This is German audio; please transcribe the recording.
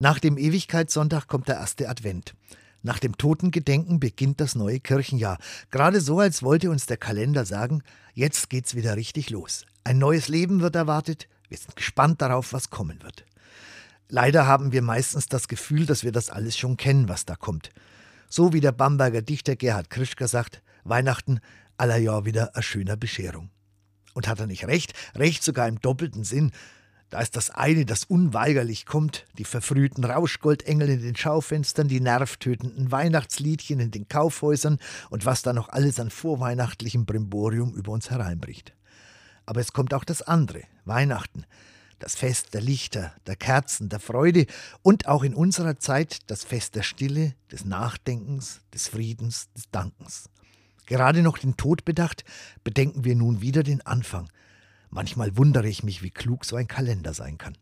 Nach dem Ewigkeitssonntag kommt der erste Advent. Nach dem Totengedenken beginnt das neue Kirchenjahr. Gerade so, als wollte uns der Kalender sagen, jetzt geht's wieder richtig los. Ein neues Leben wird erwartet. Wir sind gespannt darauf, was kommen wird. Leider haben wir meistens das Gefühl, dass wir das alles schon kennen, was da kommt. So wie der Bamberger Dichter Gerhard Krischker sagt, Weihnachten aller Jahr wieder eine schöner Bescherung. Und hat er nicht recht? Recht sogar im doppelten Sinn. Da ist das eine, das unweigerlich kommt, die verfrühten Rauschgoldengel in den Schaufenstern, die nervtötenden Weihnachtsliedchen in den Kaufhäusern und was da noch alles an vorweihnachtlichem Brimborium über uns hereinbricht. Aber es kommt auch das andere, Weihnachten, das Fest der Lichter, der Kerzen, der Freude und auch in unserer Zeit das Fest der Stille, des Nachdenkens, des Friedens, des Dankens. Gerade noch den Tod bedacht, bedenken wir nun wieder den Anfang, Manchmal wundere ich mich, wie klug so ein Kalender sein kann.